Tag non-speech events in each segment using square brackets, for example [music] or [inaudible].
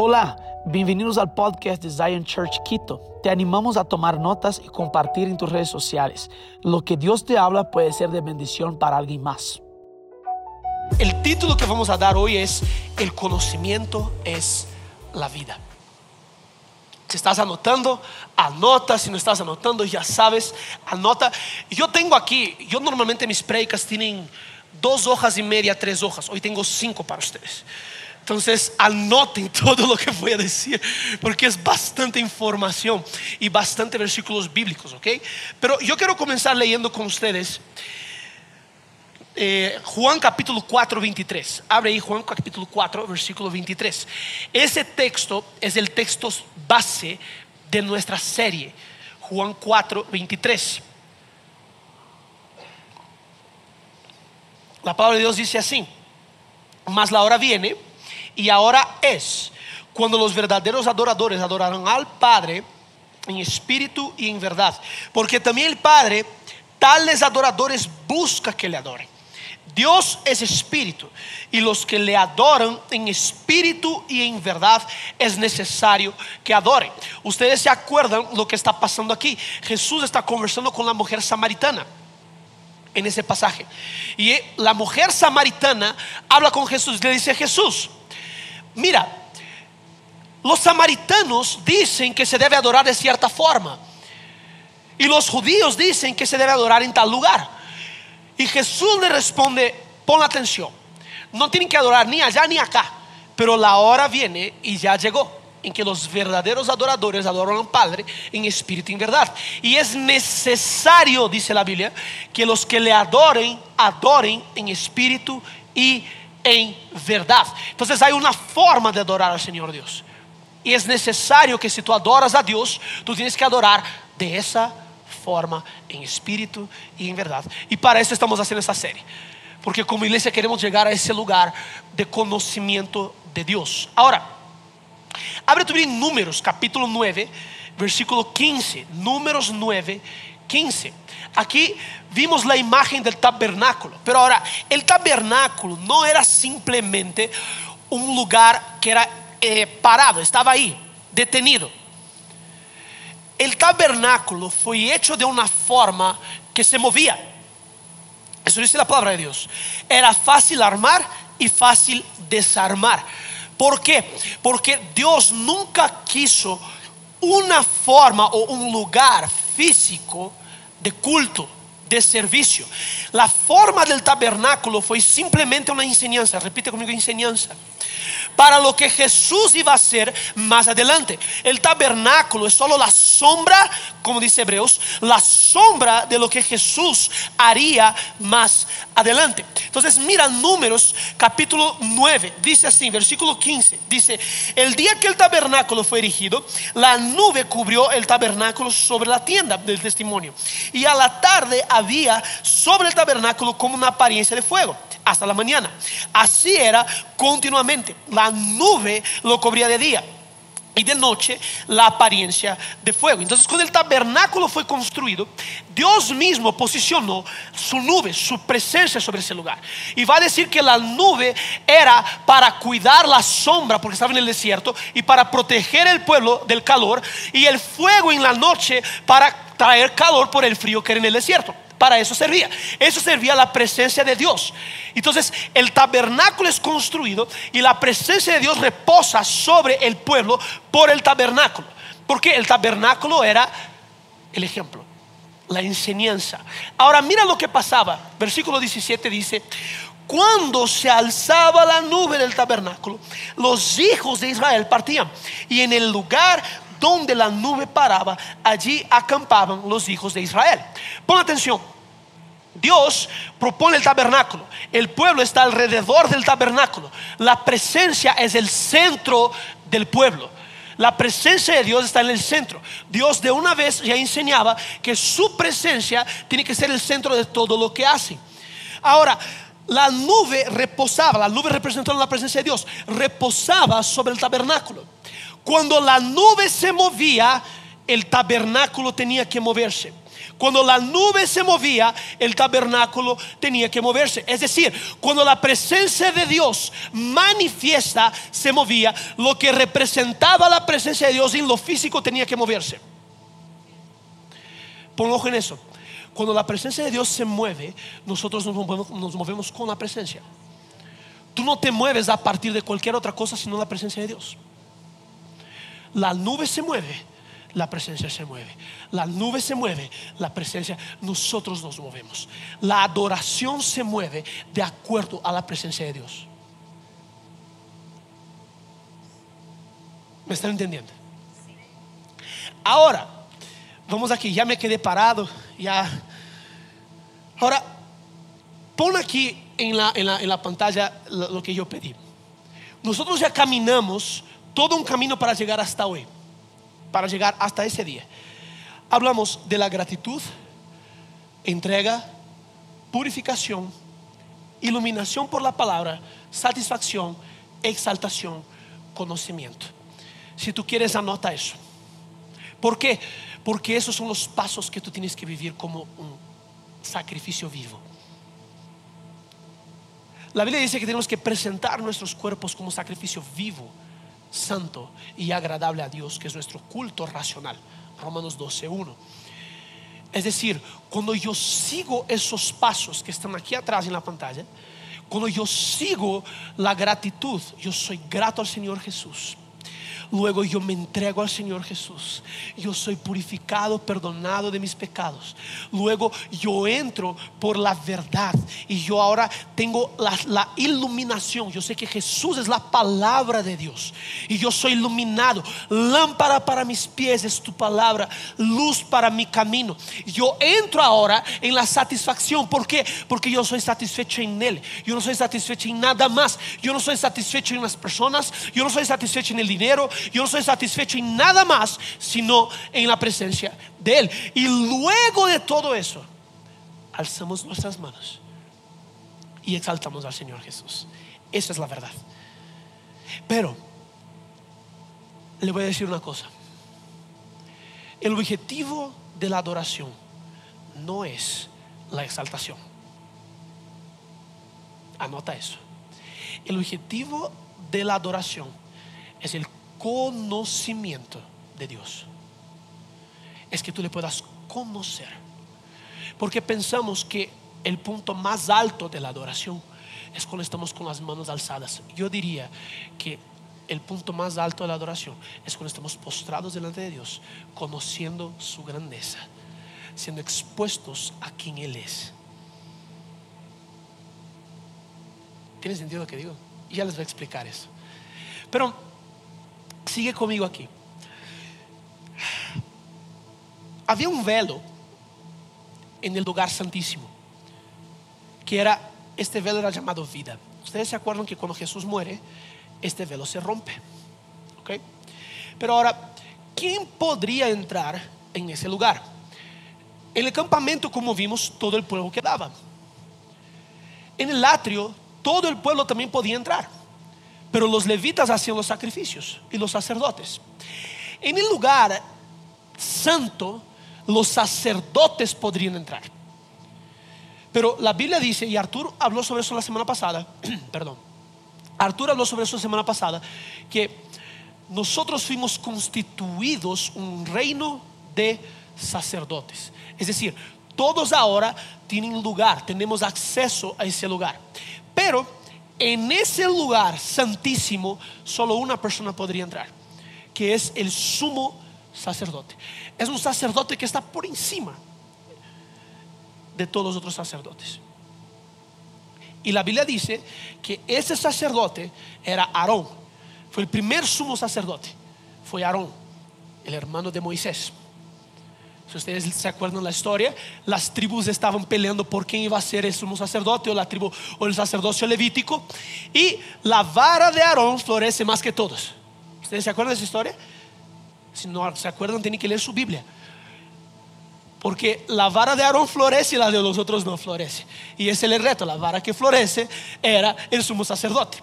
Hola, bienvenidos al podcast de Zion Church Quito. Te animamos a tomar notas y compartir en tus redes sociales. Lo que Dios te habla puede ser de bendición para alguien más. El título que vamos a dar hoy es El conocimiento es la vida. Si estás anotando, anota. Si no estás anotando, ya sabes, anota. Yo tengo aquí, yo normalmente mis predicas tienen dos hojas y media, tres hojas. Hoy tengo cinco para ustedes. Entonces anoten [laughs] todo lo que voy a decir, porque es bastante información y bastante versículos bíblicos, ¿ok? Pero yo quiero comenzar leyendo con ustedes eh, Juan capítulo 4, 23. Abre ahí Juan capítulo 4, versículo 23. Ese texto es el texto base de nuestra serie, Juan 4, 23. La palabra de Dios dice así, mas la hora viene y ahora es cuando los verdaderos adoradores adorarán al Padre en espíritu y en verdad. Porque también el Padre, tales adoradores, busca que le adoren. Dios es espíritu y los que le adoran en espíritu y en verdad es necesario que adoren. Ustedes se acuerdan lo que está pasando aquí. Jesús está conversando con la mujer samaritana en ese pasaje. Y la mujer samaritana habla con Jesús, le dice Jesús, Mira, los samaritanos dicen que se debe adorar de cierta forma. Y los judíos dicen que se debe adorar en tal lugar. Y Jesús le responde, pon atención, no tienen que adorar ni allá ni acá, pero la hora viene y ya llegó en que los verdaderos adoradores adoran al Padre en espíritu y en verdad. Y es necesario, dice la Biblia, que los que le adoren, adoren en espíritu y en verdad. Entonces hay una forma de adorar al Señor Dios. Y es necesario que si tú adoras a Dios, tú tienes que adorar de esa forma, en espíritu y en verdad. Y para eso estamos haciendo esta serie. Porque como iglesia queremos llegar a ese lugar de conocimiento de Dios. Ahora, abre tu en Números, capítulo 9, versículo 15. Números 9, 15. Aquí vimos la imagen del tabernáculo, pero ahora el tabernáculo no era simplemente un lugar que era eh, parado, estaba ahí, detenido. El tabernáculo fue hecho de una forma que se movía. Eso dice la palabra de Dios. Era fácil armar y fácil desarmar. ¿Por qué? Porque Dios nunca quiso una forma o un lugar físico de culto, de servicio. La forma del tabernáculo fue simplemente una enseñanza, repite conmigo enseñanza, para lo que Jesús iba a hacer más adelante. El tabernáculo es solo la sombra, como dice Hebreos, la sombra de lo que Jesús haría más adelante. Entonces mira números capítulo 9, dice así, versículo 15, dice, el día que el tabernáculo fue erigido, la nube cubrió el tabernáculo sobre la tienda del testimonio. Y a la tarde había sobre el tabernáculo como una apariencia de fuego hasta la mañana. Así era continuamente. La nube lo cubría de día y de noche la apariencia de fuego. Entonces cuando el tabernáculo fue construido, Dios mismo posicionó su nube, su presencia sobre ese lugar. Y va a decir que la nube era para cuidar la sombra, porque estaba en el desierto, y para proteger el pueblo del calor, y el fuego en la noche para traer calor por el frío que era en el desierto. Para eso servía. Eso servía la presencia de Dios. Entonces el tabernáculo es construido y la presencia de Dios reposa sobre el pueblo por el tabernáculo. Porque el tabernáculo era el ejemplo, la enseñanza. Ahora mira lo que pasaba. Versículo 17 dice, cuando se alzaba la nube del tabernáculo, los hijos de Israel partían y en el lugar donde la nube paraba, allí acampaban los hijos de Israel. Pon atención. Dios propone el tabernáculo. El pueblo está alrededor del tabernáculo. La presencia es el centro del pueblo. La presencia de Dios está en el centro. Dios de una vez ya enseñaba que su presencia tiene que ser el centro de todo lo que hace. Ahora, la nube reposaba, la nube representando la presencia de Dios, reposaba sobre el tabernáculo. Cuando la nube se movía, el tabernáculo tenía que moverse. Cuando la nube se movía, el tabernáculo tenía que moverse. Es decir, cuando la presencia de Dios manifiesta, se movía, lo que representaba la presencia de Dios en lo físico tenía que moverse. Pon ojo en eso. Cuando la presencia de Dios se mueve, nosotros nos movemos, nos movemos con la presencia. Tú no te mueves a partir de cualquier otra cosa sino la presencia de Dios. La nube se mueve, la presencia se mueve. La nube se mueve, la presencia, nosotros nos movemos. La adoración se mueve de acuerdo a la presencia de Dios. ¿Me están entendiendo? Ahora, vamos aquí, ya me quedé parado, ya. Ahora, pon aquí en la, en la, en la pantalla lo que yo pedí. Nosotros ya caminamos todo un camino para llegar hasta hoy, para llegar hasta ese día. Hablamos de la gratitud, entrega, purificación, iluminación por la palabra, satisfacción, exaltación, conocimiento. Si tú quieres, anota eso. ¿Por qué? Porque esos son los pasos que tú tienes que vivir como un sacrificio vivo. La Biblia dice que tenemos que presentar nuestros cuerpos como sacrificio vivo, santo y agradable a Dios, que es nuestro culto racional. Romanos 12.1. Es decir, cuando yo sigo esos pasos que están aquí atrás en la pantalla, cuando yo sigo la gratitud, yo soy grato al Señor Jesús. Luego yo me entrego al Señor Jesús. Yo soy purificado, perdonado de mis pecados. Luego yo entro por la verdad y yo ahora tengo la, iluminación. Yo sé que Jesús es la palabra de Dios y yo soy iluminado. Lámpara para mis pies es tu palabra, luz para mi camino. Yo entro ahora en la satisfacción. ¿Por qué? Porque yo soy satisfecho en Él. Yo no soy satisfecho en nada más. Yo no soy satisfecho en las personas. Yo no soy satisfecho en el dinero yo no soy satisfecho en nada más, sino en la presencia de Él. Y luego de todo eso, alzamos nuestras manos y exaltamos al Señor Jesús. Esa es la verdad. Pero, le voy a decir una cosa. El objetivo de la adoración no es la exaltación. Anota eso. El objetivo de la adoración es el conocimiento de Dios. Es que tú le puedas conocer. Porque pensamos que el punto más alto de la adoración es cuando estamos con las manos alzadas. Yo diría que el punto más alto de la adoración es cuando estamos postrados delante de Dios, conociendo su grandeza, siendo expuestos a quien Él es. ¿Tiene sentido lo que digo? Ya les voy a explicar eso. Pero Sigue conmigo aquí. Había un velo en el lugar santísimo, que era, este velo era llamado vida. Ustedes se acuerdan que cuando Jesús muere, este velo se rompe. ¿Ok? Pero ahora, ¿quién podría entrar en ese lugar? En el campamento, como vimos, todo el pueblo quedaba. En el atrio, todo el pueblo también podía entrar. Pero los levitas hacían los sacrificios y los sacerdotes. En el lugar santo, los sacerdotes podrían entrar. Pero la Biblia dice, y Arturo habló sobre eso la semana pasada, [clears throat] perdón, Arturo habló sobre eso la semana pasada, que nosotros fuimos constituidos un reino de sacerdotes. Es decir, todos ahora tienen lugar, tenemos acceso a ese lugar. Pero en ese lugar santísimo solo una persona podría entrar, que es el sumo sacerdote. Es un sacerdote que está por encima de todos los otros sacerdotes. Y la Biblia dice que ese sacerdote era Aarón. Fue el primer sumo sacerdote. Fue Aarón, el hermano de Moisés. Si ustedes se acuerdan la historia, las tribus estaban peleando por quién iba a ser el sumo sacerdote o la tribu o el sacerdocio levítico. Y la vara de Aarón florece más que todos. ¿Ustedes se acuerdan de esa historia? Si no se acuerdan, tienen que leer su Biblia. Porque la vara de Aarón florece y la de los otros no florece. Y ese es el reto. La vara que florece era el sumo sacerdote.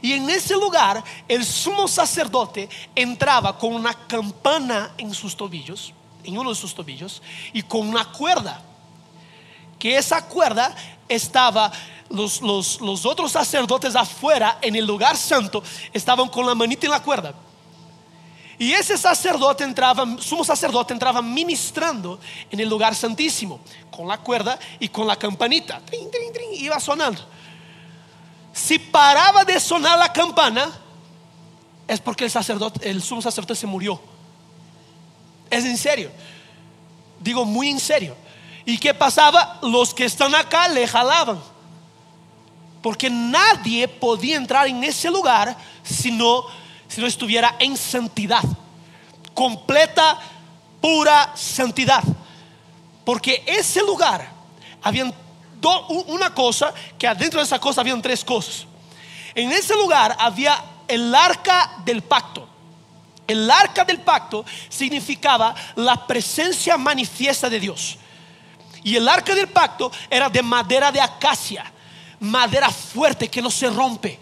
Y en ese lugar, el sumo sacerdote entraba con una campana en sus tobillos en uno de sus tobillos y con una cuerda. Que esa cuerda estaba, los, los, los otros sacerdotes afuera en el lugar santo estaban con la manita en la cuerda. Y ese sacerdote entraba, sumo sacerdote entraba ministrando en el lugar santísimo, con la cuerda y con la campanita. Trin, trin, trin, iba sonando. Si paraba de sonar la campana, es porque el sacerdote, el sumo sacerdote se murió. Es en serio. Digo muy en serio. ¿Y qué pasaba? Los que están acá le jalaban. Porque nadie podía entrar en ese lugar si no si no estuviera en santidad, completa, pura santidad. Porque ese lugar, había una cosa, que adentro de esa cosa habían tres cosas. En ese lugar había el arca del pacto. El arca del pacto significaba la presencia manifiesta de Dios. Y el arca del pacto era de madera de acacia, madera fuerte que no se rompe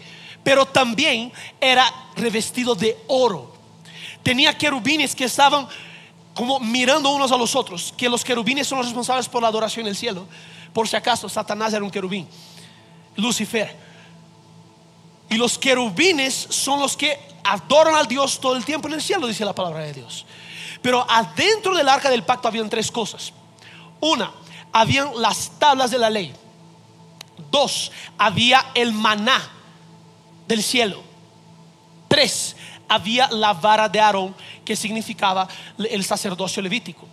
pero también era revestido de oro. Tenía querubines que estaban como mirando unos a los otros, que los querubines son los responsables por la adoración en el cielo. Por si acaso, Satanás era un querubín, Lucifer. Y los querubines son los que adoran al Dios todo el tiempo en el cielo, dice la palabra de Dios. Pero adentro del arca del pacto habían tres cosas. Una, habían las tablas de la ley. Dos, había el maná del cielo. Tres, había la vara de Aarón, que significaba el sacerdocio levítico.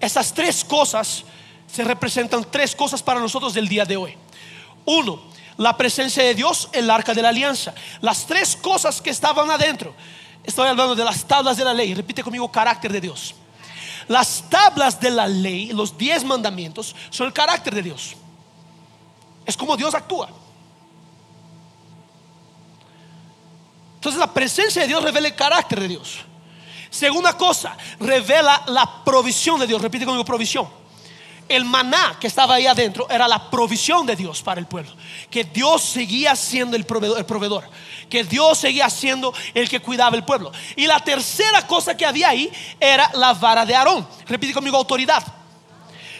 Esas tres cosas se representan tres cosas para nosotros del día de hoy. Uno, la presencia de Dios, el arca de la alianza. Las tres cosas que estaban adentro. Estoy hablando de las tablas de la ley. Repite conmigo, carácter de Dios. Las tablas de la ley, los diez mandamientos, son el carácter de Dios. Es como Dios actúa. Entonces la presencia de Dios revela el carácter de Dios. Segunda cosa, revela la provisión de Dios. Repite conmigo, provisión. El maná que estaba ahí adentro era la provisión de Dios para el pueblo. Que Dios seguía siendo el proveedor. Que Dios seguía siendo el que cuidaba el pueblo. Y la tercera cosa que había ahí era la vara de Aarón. Repite conmigo, autoridad.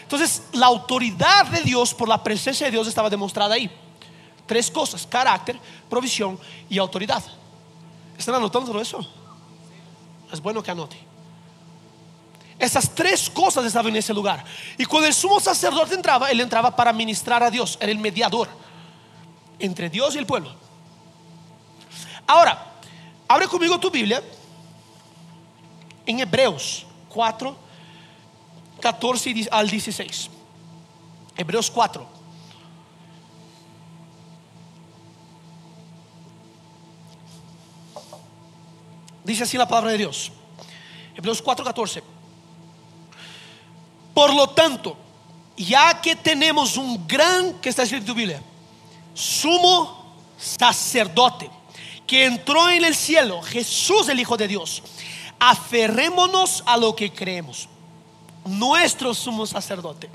Entonces, la autoridad de Dios por la presencia de Dios estaba demostrada ahí. Tres cosas, carácter, provisión y autoridad. ¿Están anotando todo eso? Es bueno que anote. Esas tres cosas estaban en ese lugar. Y cuando el sumo sacerdote entraba, él entraba para ministrar a Dios. Era el mediador entre Dios y el pueblo. Ahora, abre conmigo tu Biblia en Hebreos 4, 14 al 16. Hebreos 4. Dice así la palabra de Dios. Hebreos 4:14. Por lo tanto, ya que tenemos un gran, que está escrito en tu Biblia, sumo sacerdote, que entró en el cielo, Jesús el Hijo de Dios, aferrémonos a lo que creemos. Nuestro sumo sacerdote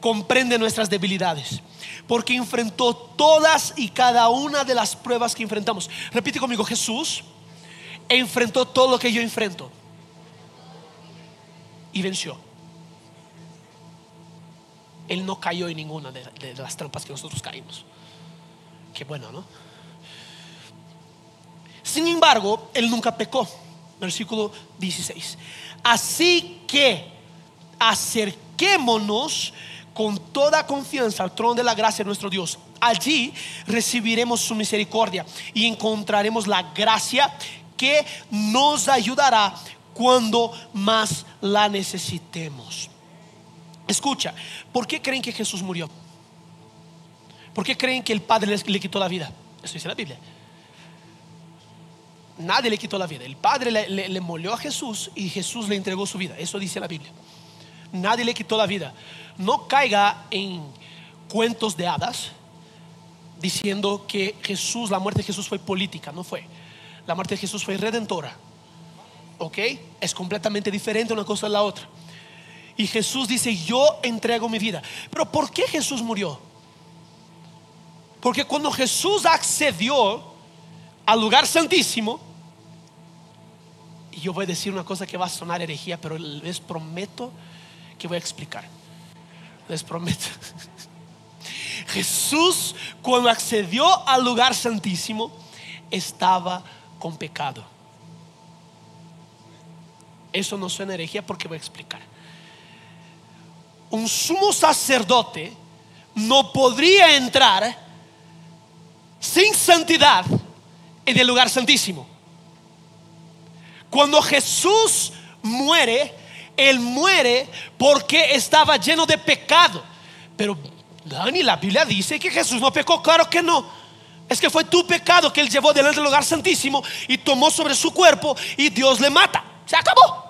comprende nuestras debilidades, porque enfrentó todas y cada una de las pruebas que enfrentamos. Repite conmigo, Jesús enfrentó todo lo que yo enfrento y venció. Él no cayó en ninguna de, las trampas que nosotros caímos. Qué bueno, ¿no? Sin embargo, él nunca pecó. Versículo 16. Así que acerquémonos con toda confianza al trono de la gracia de nuestro Dios. Allí recibiremos su misericordia y encontraremos la gracia que nos ayudará cuando más la necesitemos. Escucha, ¿por qué creen que Jesús murió? ¿Por qué creen que el Padre le quitó la vida? Eso dice la Biblia. Nadie le quitó la vida. El Padre le, le, molió a Jesús y Jesús le entregó su vida. Eso dice la Biblia. Nadie le quitó la vida. No caiga en cuentos de hadas diciendo que Jesús, la muerte de Jesús fue política. No fue. La muerte de Jesús fue redentora. ¿Ok? Es completamente diferente una cosa de la otra. Y Jesús dice, yo entrego mi vida. Pero ¿por qué Jesús murió? Porque cuando Jesús accedió al lugar santísimo, Y yo voy a decir una cosa que va a sonar herejía, pero les prometo que voy a explicar. Les prometo. [laughs] Jesús, cuando accedió al lugar santísimo, estaba con pecado. Eso no suena herejía porque voy a explicar. Un sumo sacerdote no podría entrar sin santidad en el lugar santísimo. Cuando Jesús muere, Él muere porque estaba lleno de pecado. Pero Dani, la Biblia dice que Jesús no pecó, claro que no. Es que fue tu pecado que Él llevó delante del lugar santísimo y tomó sobre su cuerpo y Dios le mata. Se acabó.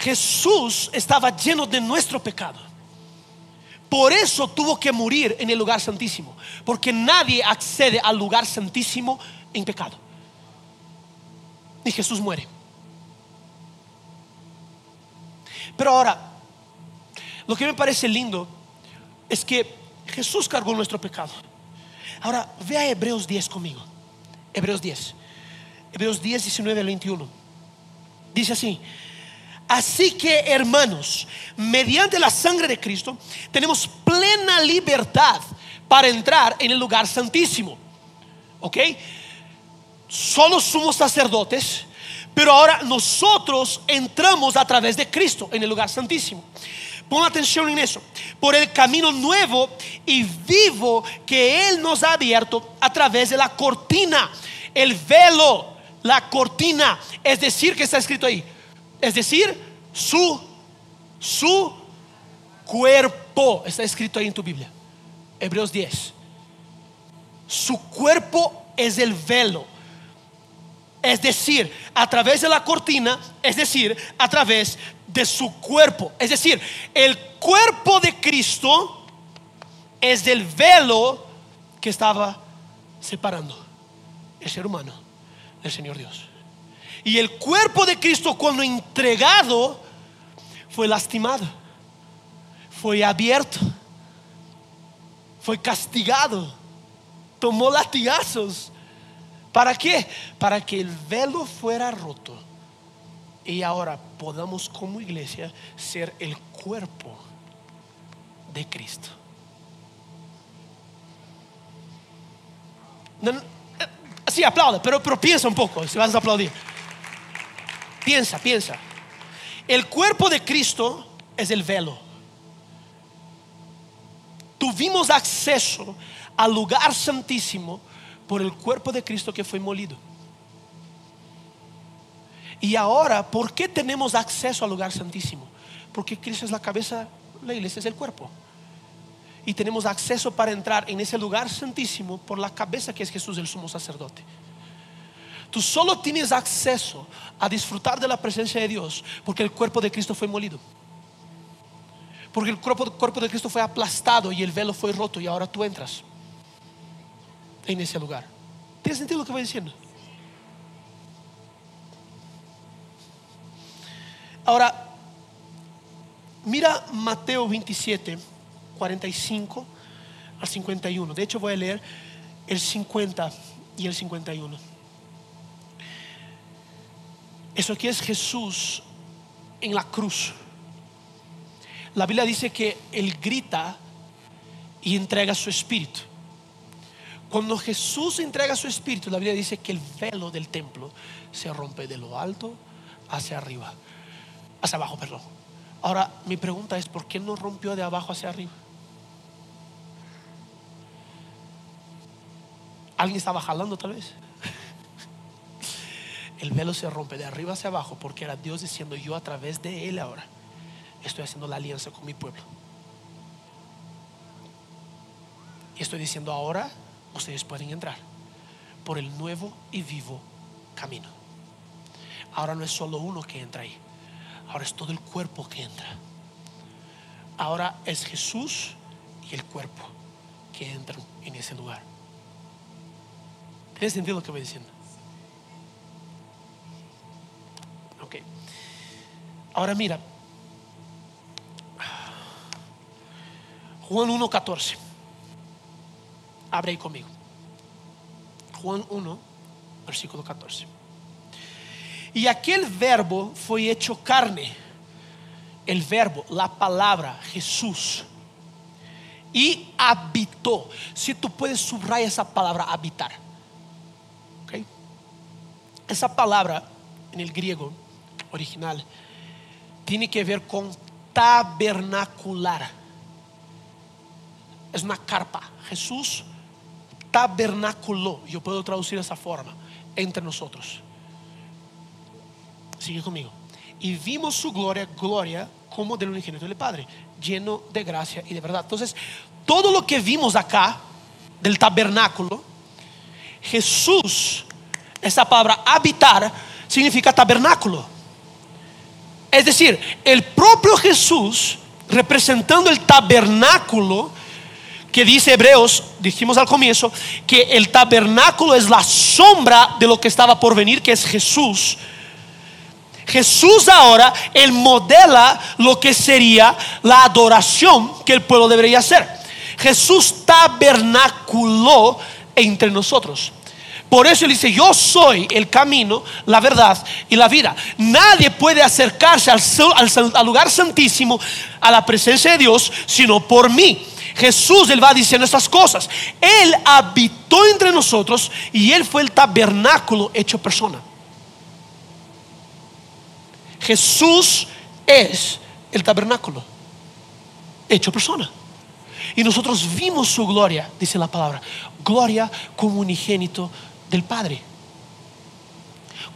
Jesús estaba lleno de nuestro pecado. Por eso tuvo que morir en el lugar santísimo. Porque nadie accede al lugar santísimo en pecado. Y Jesús muere. Pero ahora, lo que me parece lindo es que Jesús cargó nuestro pecado. Ahora, vea Hebreos 10 conmigo. Hebreos 10. Hebreos 10, 19 al 21. Dice así. Así que, hermanos, mediante la sangre de Cristo, tenemos plena libertad para entrar en el lugar santísimo. ¿Ok? Solo somos sacerdotes, pero ahora nosotros entramos a través de Cristo en el lugar santísimo. Pon atención en eso. Por el camino nuevo y vivo que Él nos ha abierto a través de la cortina, el velo, la cortina. Es decir, que está escrito ahí. Es decir, su, su cuerpo. Está escrito ahí en tu Biblia. Hebreos 10. Su cuerpo es el velo. Es decir, a través de la cortina, es decir, a través de su cuerpo. Es decir, el cuerpo de Cristo es del velo que estaba separando el ser humano del Señor Dios. Y el cuerpo de Cristo cuando entregado fue lastimado, fue abierto, fue castigado, tomó latigazos. ¿Para qué? Para que el velo fuera roto y ahora podamos como iglesia ser el cuerpo de Cristo. Eh, sí, aplaude, pero, pero piensa un poco si vas a aplaudir. Piensa, piensa. El cuerpo de Cristo es el velo. Tuvimos acceso al lugar santísimo por el cuerpo de Cristo que fue molido. Y ahora, ¿por qué tenemos acceso al lugar santísimo? Porque Cristo es la cabeza, la iglesia es el cuerpo. Y tenemos acceso para entrar en ese lugar santísimo por la cabeza que es Jesús, el sumo sacerdote. Tú solo tienes acceso a disfrutar de la presencia de Dios porque el cuerpo de Cristo fue molido. Porque el cuerpo, cuerpo de Cristo fue aplastado y el velo fue roto y ahora tú entras en ese lugar. ¿Tiene sentido lo que voy diciendo? Ahora, mira Mateo 27, 45 al 51. De hecho, voy a leer el 50 y el 51. Eso aquí es Jesús en la cruz. La Biblia dice que Él grita y entrega su espíritu. Cuando Jesús entrega su espíritu, la Biblia dice que el velo del templo se rompe de lo alto hacia arriba hacia abajo, perdón. Ahora, mi pregunta es, ¿por qué no rompió de abajo hacia arriba? ¿Alguien estaba jalando tal vez? El velo se rompe de arriba hacia abajo porque era Dios diciendo, yo a través de Él ahora estoy haciendo la alianza con mi pueblo. Y estoy diciendo, ahora ustedes pueden entrar por el nuevo y vivo camino. Ahora no es solo uno que entra ahí Ahora es todo el cuerpo que entra. Ahora es Jesús y el cuerpo que entran en ese lugar. ¿Tienes sentido lo que voy diciendo? Ok. Ahora mira. Juan 1.14. Abre ahí conmigo. Juan 1, versículo 14. Y aquel verbo fue hecho carne. El verbo, la palabra, Jesús. Y habitó. Si tú puedes subrayar esa palabra habitar. ¿ok? Esa palabra en el griego original tiene que ver con tabernacular. Es una carpa. Jesús tabernaculó, yo puedo traducir esa forma, entre nosotros. Sigue conmigo. Y vimos su gloria, gloria como del unigénito del Padre, lleno de gracia y de verdad. Entonces, todo lo que vimos acá del tabernáculo, Jesús, esa palabra habitar, significa tabernáculo. Es decir, el propio Jesús, representando el tabernáculo, que dice Hebreos, dijimos al comienzo, que el tabernáculo es la sombra de lo que estaba por venir, que es Jesús. Jesús ahora, él modela lo que sería la adoración que el pueblo debería hacer. Jesús tabernaculó entre nosotros. Por eso él dice, yo soy el camino, la verdad y la vida. Nadie puede acercarse al, lugar santísimo, a la presencia de Dios, sino por mí. Jesús, él va diciendo estas cosas. Él habitó entre nosotros y él fue el tabernáculo hecho persona. Jesús es el tabernáculo hecho persona. Y nosotros vimos su gloria, dice la palabra, gloria como unigénito del Padre.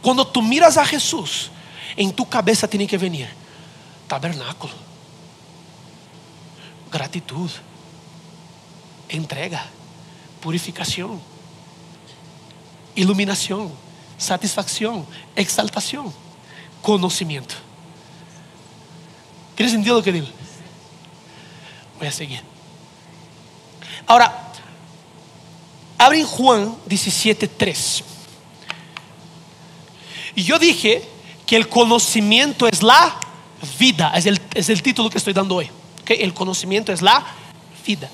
Cuando tú miras a Jesús, en tu cabeza tiene que venir tabernáculo, gratitud, entrega, purificación, iluminación, satisfacción, exaltación, conocimiento. ¿Tienes sentido lo que digo? Voy a seguir. Ahora, abre en Juan 17:3. Y yo dije que el conocimiento es la vida, es el, es el título que estoy dando hoy. ¿ok? El conocimiento es la vida.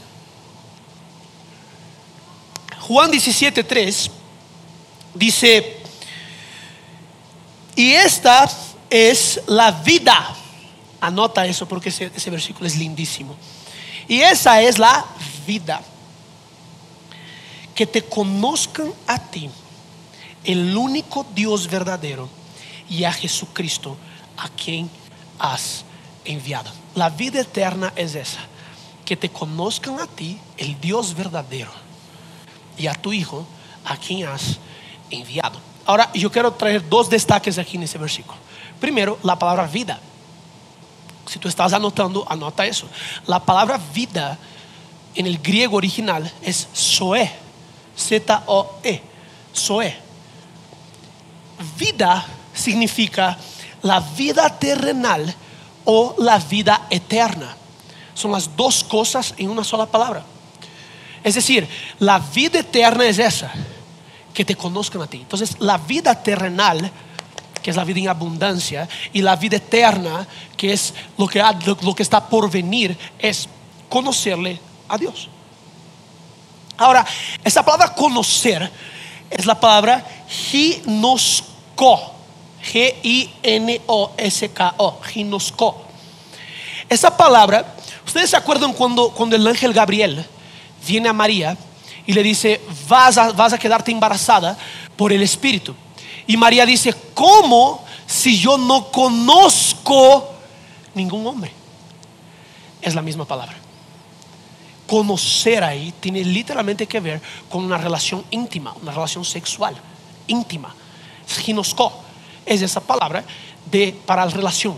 Juan 17:3 dice, y esta es la vida. Anota eso porque ese, ese versículo es lindísimo. Y esa es la vida. Que te conozcan a ti, el único Dios verdadero, y a Jesucristo, a quien has enviado. La vida eterna es esa. Que te conozcan a ti, el Dios verdadero, y a tu Hijo, a quien has enviado. Ahora, yo quiero traer dos destaques aquí en ese versículo. Primero, la palabra vida. Si tú estás anotando, anota eso. La palabra vida en el griego original es zoe. Z-O-E. Zoe. Vida significa la vida terrenal o la vida eterna. Son las dos cosas en una sola palabra. Es decir, la vida eterna es esa, que te conozcan a ti. Entonces, la vida terrenal, que es la vida en abundancia, y la vida eterna, que es lo que, está por venir, es conocerle a Dios. Ahora, esa palabra conocer es la palabra ginosco. G-I-N-O-S-K-O. Ginosco. Esa palabra, ustedes se acuerdan cuando, cuando el ángel Gabriel viene a María y le dice, vas a, vas a quedarte embarazada por el Espíritu. Y María dice, ¿cómo si yo no conozco ningún hombre? Es la misma palabra. Conocer ahí tiene literalmente que ver con una relación íntima, una relación sexual íntima. Ginosco es esa palabra de para la relación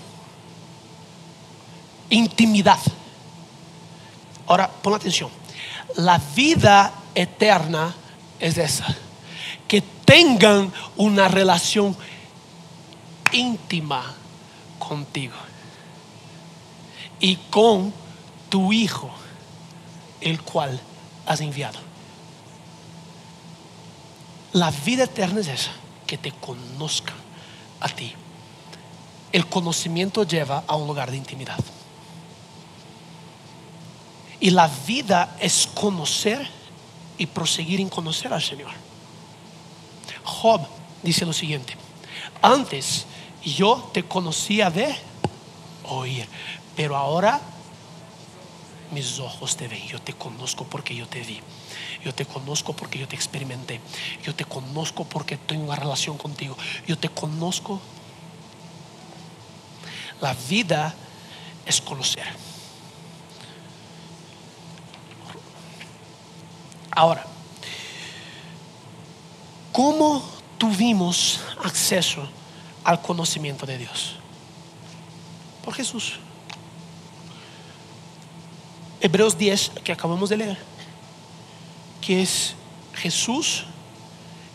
intimidad. Ahora, pon atención. La vida eterna es esa. Que tengan una relación íntima contigo. Y con tu Hijo, el cual has enviado. La vida eterna es esa. Que te conozcan a ti. El conocimiento lleva a un lugar de intimidad. Y la vida es conocer y proseguir en conocer al Señor. Job dice lo siguiente, antes yo te conocía de oír, pero ahora mis ojos te ven, yo te conozco porque yo te vi. Yo te conozco porque yo te experimenté. Yo te conozco porque tengo una relación contigo. Yo te conozco. La vida es conocer. Ahora, ¿cómo tuvimos acceso al conocimiento de Dios? Por Jesús. Hebreos 10, que acabamos de leer, que es Jesús,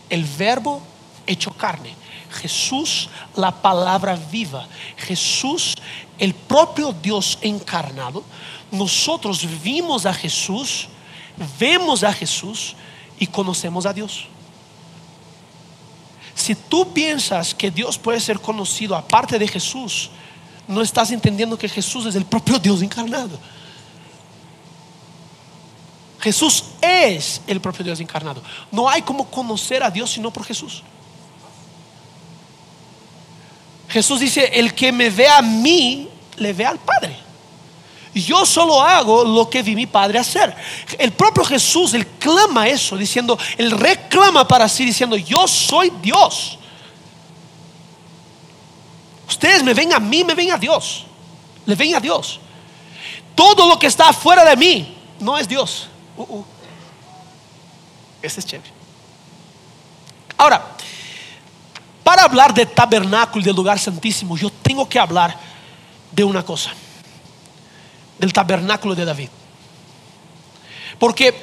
el verbo hecho carne. Jesús, la palabra viva. Jesús, el propio Dios encarnado. Nosotros vimos a Jesús, vemos a Jesús y conocemos a Dios. Si tú piensas que Dios puede ser conocido aparte de Jesús, no estás entendiendo que Jesús es el propio Dios encarnado. Jesús es el propio Dios encarnado. No hay como conocer a Dios sino por Jesús. Jesús dice, el que me ve a mí, le ve al Padre. Yo solo hago lo que vi mi Padre hacer. El propio Jesús, él clama eso, diciendo, él reclama para sí, diciendo, yo soy Dios. Ustedes me ven a mí, me ven a Dios. Le ven a Dios. Todo lo que está fuera de mí no es Dios. Uh, uh. Ese es chévere. Ahora, para hablar de tabernáculo y del lugar santísimo, yo tengo que hablar de una cosa, del tabernáculo de David. Porque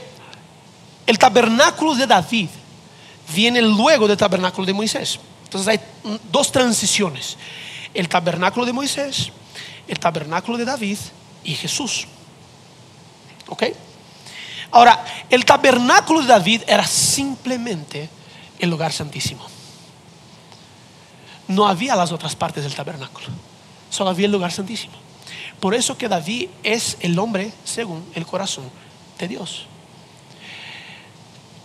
el tabernáculo de David viene luego del tabernáculo de Moisés. Entonces hay dos transiciones. El tabernáculo de Moisés, el tabernáculo de David y Jesús. ¿Ok? Ahora, el tabernáculo de David era simplemente el lugar santísimo. No había las otras partes del tabernáculo, solo había el lugar santísimo. Por eso que David es el hombre según el corazón de Dios.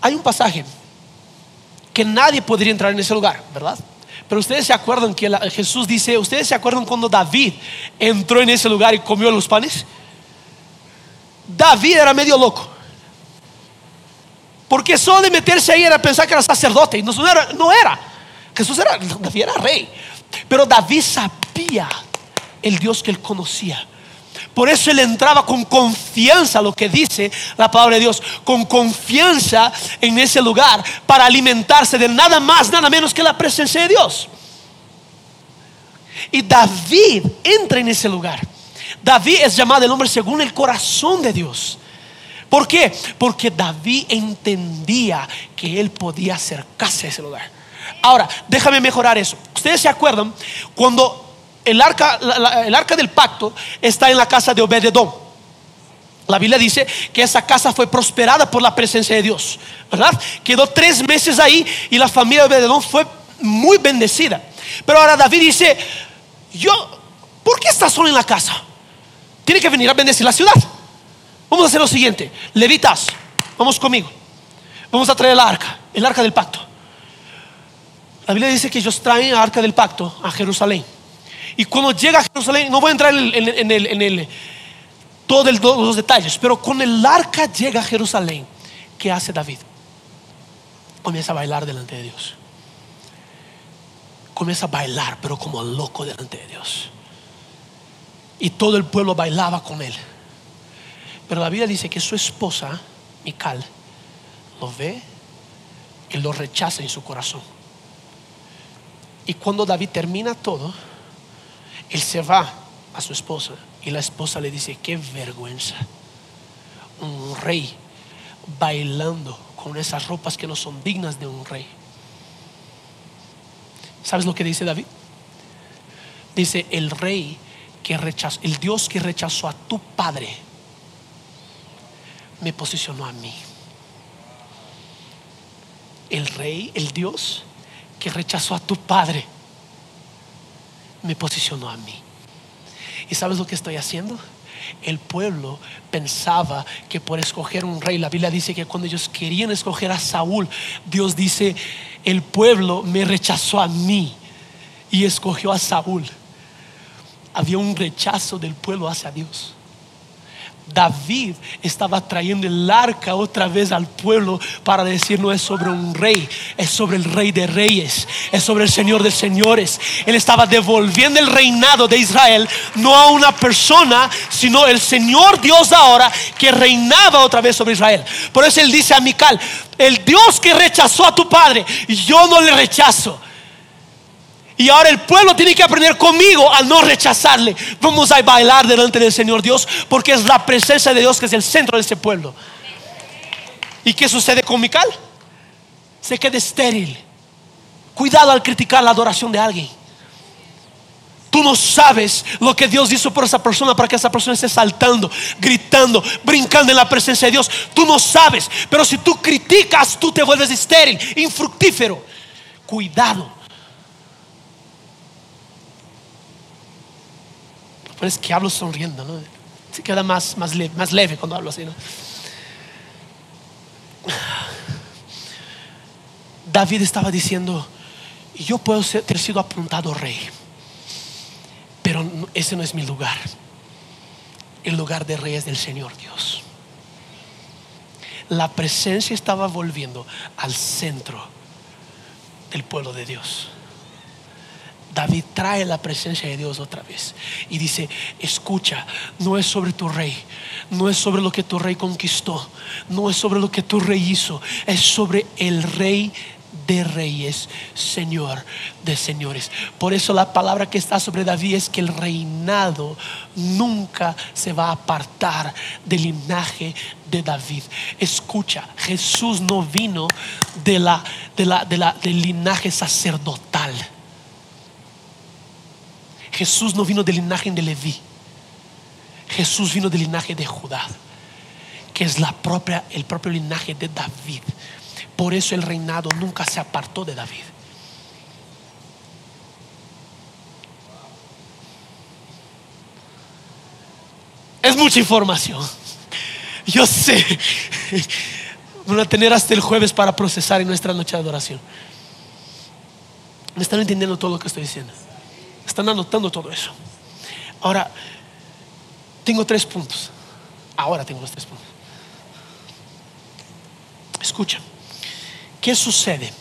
Hay un pasaje que nadie podría entrar en ese lugar, ¿verdad? Pero ustedes se acuerdan que Jesús dice, ustedes se acuerdan cuando David entró en ese lugar y comió los panes? David era medio loco. Porque solo de meterse ahí era pensar que era sacerdote. Y no, era, no era. Jesús era, David era rey. Pero David sabía el Dios que él conocía. Por eso él entraba con confianza lo que dice la palabra de Dios, con confianza en ese lugar para alimentarse de nada más, nada menos que la presencia de Dios. Y David entra en ese lugar. David es llamado el hombre según el corazón de Dios. ¿Por qué? Porque David entendía que él podía acercarse a ese lugar. Ahora, déjame mejorar eso. Ustedes se acuerdan cuando el arca, el arca del pacto está en la casa de Obededón. La Biblia dice que esa casa fue prosperada por la presencia de Dios, ¿verdad? Quedó tres meses ahí y la familia de Obededón fue muy bendecida. Pero ahora David dice, yo, ¿por qué estás solo en la casa? Tiene que venir a bendecir la ciudad. Vamos a hacer lo siguiente. Levitas, vamos conmigo. Vamos a traer el arca, el arca del pacto. La Biblia dice que ellos traen el arca del pacto a Jerusalén. Y cuando llega a Jerusalén, no voy a entrar en, el, en todos los detalles, pero cuando el arca llega a Jerusalén, ¿qué hace David? Comienza a bailar delante de Dios. Comienza a bailar, pero como loco delante de Dios. Y todo el pueblo bailaba con él. Pero la Biblia dice que su esposa, Mical, lo ve y lo rechaza en su corazón. Y cuando David termina todo, él se va a su esposa y la esposa le dice, qué vergüenza. Un rey bailando con esas ropas que no son dignas de un rey. ¿Sabes lo que dice David? Dice, el rey que rechazó, el Dios que rechazó a tu padre me posicionó a mí. El rey, el Dios que rechazó a tu padre, me posicionó a mí. ¿Y sabes lo que estoy haciendo? el pueblo pensaba que por escoger un rey, la Biblia dice que cuando ellos querían escoger a Saúl, Dios dice, el pueblo me rechazó a mí y escogió a Saúl. Había un rechazo del pueblo hacia Dios. David estaba trayendo el arca otra vez al pueblo para decir no es sobre un rey, es sobre el rey de reyes, es sobre el señor de señores. Él estaba devolviendo el reinado de Israel no a una persona, sino el Señor Dios ahora que reinaba otra vez sobre Israel. Por eso él dice a Mical, el Dios que rechazó a tu padre, yo no le rechazo. Y ahora el pueblo tiene que aprender conmigo a no rechazarle. Vamos a bailar delante del Señor Dios porque es la presencia de Dios que es el centro de ese pueblo. ¿Y qué sucede con Mical? Se queda estéril. Cuidado al criticar la adoración de alguien. Tú no sabes lo que Dios hizo por esa persona para que esa persona esté saltando, gritando, brincando en la presencia de Dios. Tú no sabes. Pero si tú criticas, tú te vuelves estéril, infructífero. Cuidado. Pero es que hablo sonriendo. Se queda más, más, leve, más leve cuando hablo así. David estaba diciendo, yo puedo ser, sido apuntado rey, pero ese no es mi lugar. El lugar de rey es del Señor Dios. La presencia estaba volviendo al centro del pueblo de Dios. David trae la presencia de Dios otra vez y dice, escucha, no es sobre tu rey, no es sobre lo que tu rey conquistó, no es sobre lo que tu rey hizo, es sobre el rey de reyes, Señor de señores. Por eso la palabra que está sobre David es que el reinado nunca se va a apartar del linaje de David. Escucha, Jesús no vino del linaje sacerdotal. Jesús no vino del linaje de Leví. Jesús vino del linaje de Judá, que es la propia, el propio linaje de David. Por eso el reinado nunca se apartó de David. Es mucha información. Yo sé. Van a tener hasta el jueves para procesar en nuestra noche de adoración. ¿Me están entendiendo todo lo que estoy diciendo? Están anotando todo eso. Ahora, tengo tres puntos. Ahora tengo los tres puntos. Escucha, ¿qué sucede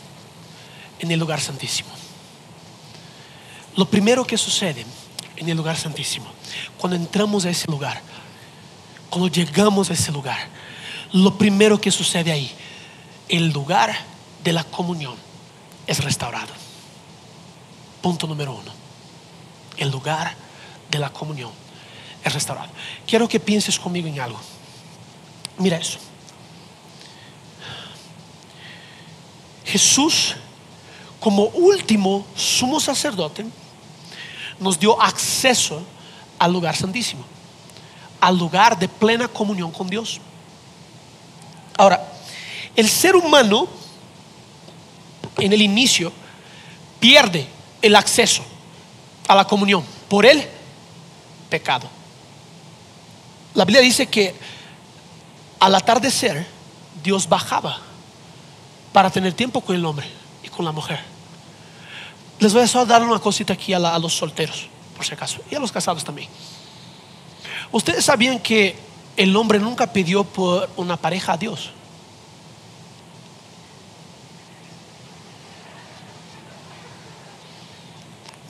en el lugar santísimo? Lo primero que sucede en el lugar santísimo, cuando entramos a ese lugar, cuando llegamos a ese lugar, lo primero que sucede ahí, el lugar de la comunión es restaurado. Punto número uno el lugar de la comunión es restaurado. Quiero que pienses conmigo en algo. Mira eso. Jesús, como último sumo sacerdote, nos dio acceso al lugar santísimo, al lugar de plena comunión con Dios. Ahora, el ser humano en el inicio pierde el acceso a la comunión por el pecado. La Biblia dice que al atardecer Dios bajaba para tener tiempo con el hombre y con la mujer. Les voy a dar una cosita aquí a los solteros, por si acaso, y a los casados también. Ustedes sabían que el hombre nunca pidió por una pareja a Dios.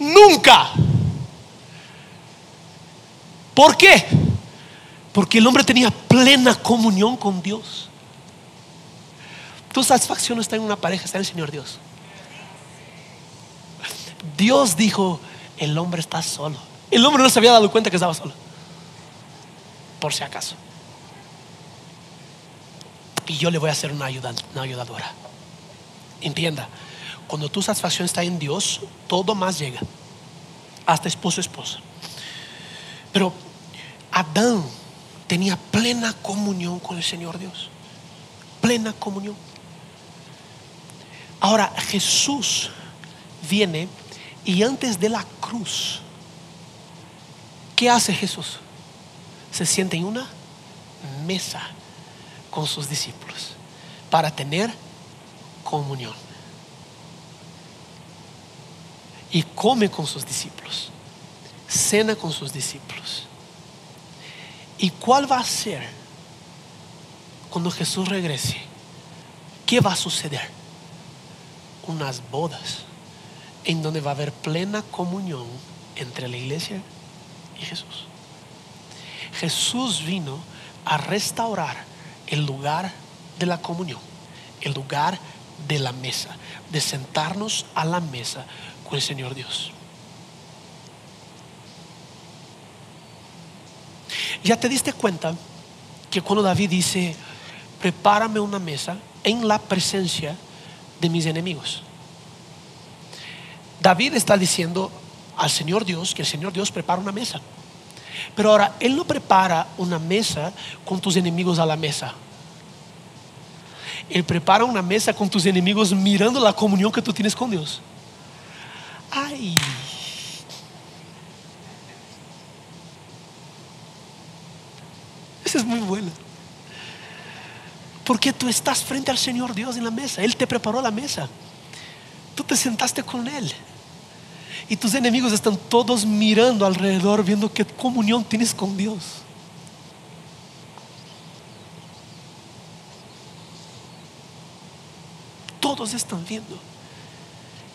Nunca. ¿Por qué? Porque el hombre tenía plena comunión con Dios. Tu satisfacción no está en una pareja, está en el Señor Dios. Dios dijo, el hombre está solo. El hombre no se había dado cuenta que estaba solo. Por si acaso. Y yo le voy a hacer una, ayuda, una ayudadora. Entienda, cuando tu satisfacción está en Dios, todo más llega. Hasta esposo, esposa. Pero Adán tenía plena comunión con el Señor Dios. Plena comunión. Ahora Jesús viene y antes de la cruz, ¿qué hace Jesús? se sienta en una mesa con sus discípulos para tener comunión. Y come con sus discípulos, cena con sus discípulos. ¿Y cuál va a ser cuando Jesús regrese? ¿Qué va a suceder? Unas bodas en donde va a haber plena comunión entre la iglesia y Jesús. Jesús vino a restaurar el lugar de la comunión, el lugar de la mesa, de sentarnos a la mesa con el Señor Dios. Ya te diste cuenta que cuando David dice, prepárame una mesa en la presencia de mis enemigos. David está diciendo al Señor Dios que el Señor Dios prepara una mesa. Pero ahora, Él no prepara una mesa con tus enemigos a la mesa. Él prepara una mesa con tus enemigos mirando la comunión que tú tienes con Dios. Ay. Esa es muy buena. Porque tú estás frente al Señor Dios en la mesa. Él te preparó la mesa. Tú te sentaste con Él. Y tus enemigos están todos mirando alrededor, viendo qué comunión tienes con Dios. Todos están viendo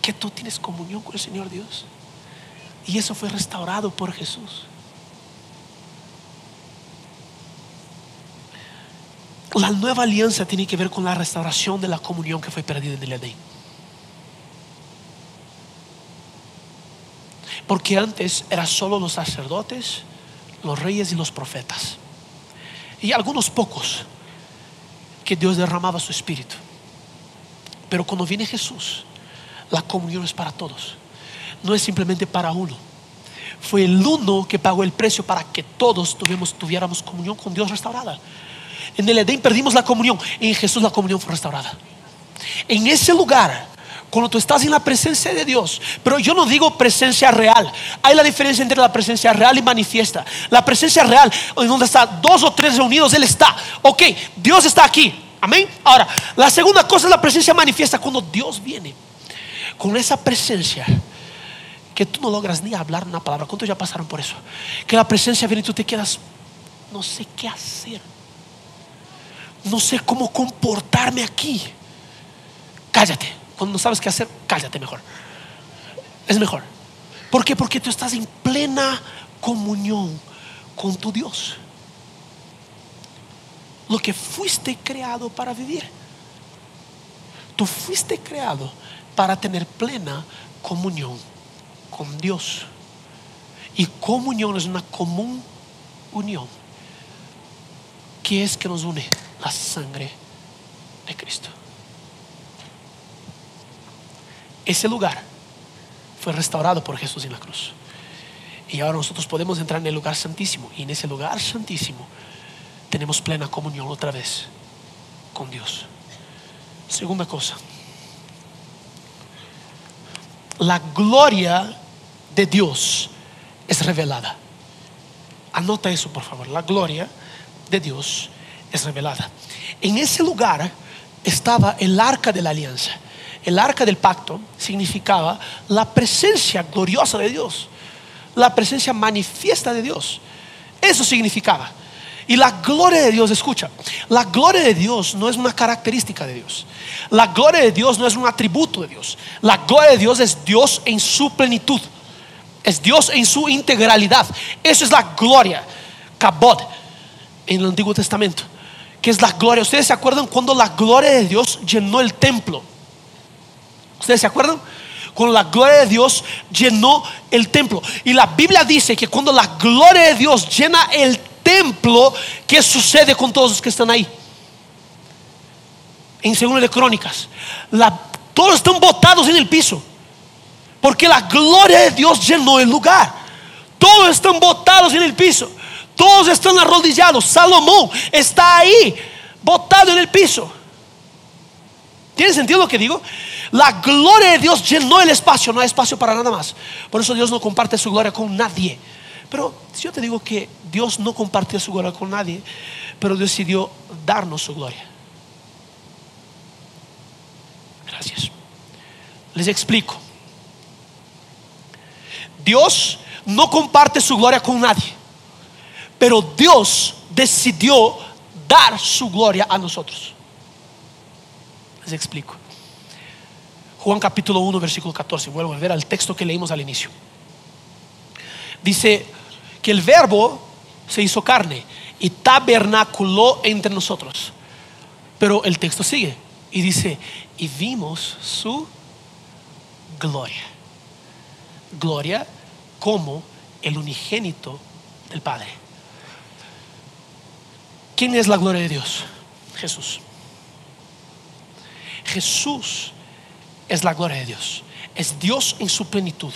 que tú tienes comunión con el Señor Dios. Y eso fue restaurado por Jesús. La nueva alianza tiene que ver con la restauración de la comunión que fue perdida en el Edén. Porque antes era solo los sacerdotes, los reyes y los profetas. Y algunos pocos que Dios derramaba su espíritu. Pero cuando viene Jesús, la comunión es para todos. No es simplemente para uno. Fue el uno que pagó el precio para que todos tuviéramos comunión con Dios restaurada. En el Edén perdimos la comunión. En Jesús la comunión fue restaurada. En ese lugar, cuando tú estás en la presencia de Dios, pero yo no digo presencia real. Hay la diferencia entre la presencia real y manifiesta. La presencia real, en donde está dos o tres reunidos, Él está. Ok, Dios está aquí. Amén. Ahora, la segunda cosa es la presencia manifiesta. Cuando Dios viene con esa presencia que tú no logras ni hablar una palabra. ¿Cuántos ya pasaron por eso? Que la presencia viene y tú te quedas, no sé qué hacer no sé cómo comportarme aquí. Cállate. Cuando no sabes qué hacer, cállate mejor. Es mejor. ¿Por qué? Porque tú estás en plena comunión con tu Dios. Lo que fuiste creado para vivir. Tú fuiste creado para tener plena comunión con Dios. Y comunión es una común unión. ¿Qué es que nos une? la sangre de Cristo. Ese lugar fue restaurado por Jesús en la cruz. Y ahora nosotros podemos entrar en el lugar santísimo. Y en ese lugar santísimo tenemos plena comunión otra vez con Dios. Segunda cosa. La gloria de Dios es revelada. Anota eso, por favor. La gloria de Dios es revelada. En ese lugar estaba el arca de la alianza. El arca del pacto significaba la presencia gloriosa de Dios, la presencia manifiesta de Dios. Eso significaba. Y la gloria de Dios, escucha, la gloria de Dios no es una característica de Dios. La gloria de Dios no es un atributo de Dios. La gloria de Dios es Dios en su plenitud. Es Dios en su integralidad. Eso es la gloria. Kabod en el Antiguo Testamento que es la gloria. ¿Ustedes se acuerdan cuando la gloria de Dios llenó el templo? ¿Ustedes se acuerdan? Cuando la gloria de Dios llenó el templo. Y la Biblia dice que cuando la gloria de Dios llena el templo, ¿qué sucede con todos los que están ahí? En segundo de Crónicas, todos están botados en el piso. Porque la gloria de Dios llenó el lugar. Todos están botados en el piso. Todos están arrodillados. Salomón está ahí, botado en el piso. ¿Tiene sentido lo que digo? La gloria de Dios llenó el espacio, no hay espacio para nada más. Por eso Dios no comparte su gloria con nadie. Pero si yo te digo que Dios no compartió su gloria con nadie, pero decidió darnos su gloria. Gracias. Les explico. Dios no comparte su gloria con nadie, pero Dios decidió dar su gloria a nosotros. Les explico. Juan capítulo 1, versículo 14. Vuelvo a ver al texto que leímos al inicio. Dice que el verbo se hizo carne y tabernaculó entre nosotros. Pero el texto sigue y dice, y vimos su gloria. Gloria como el unigénito del Padre. ¿Quién es la gloria de Dios? Jesús. Jesús es la gloria de Dios. Es Dios en su plenitud.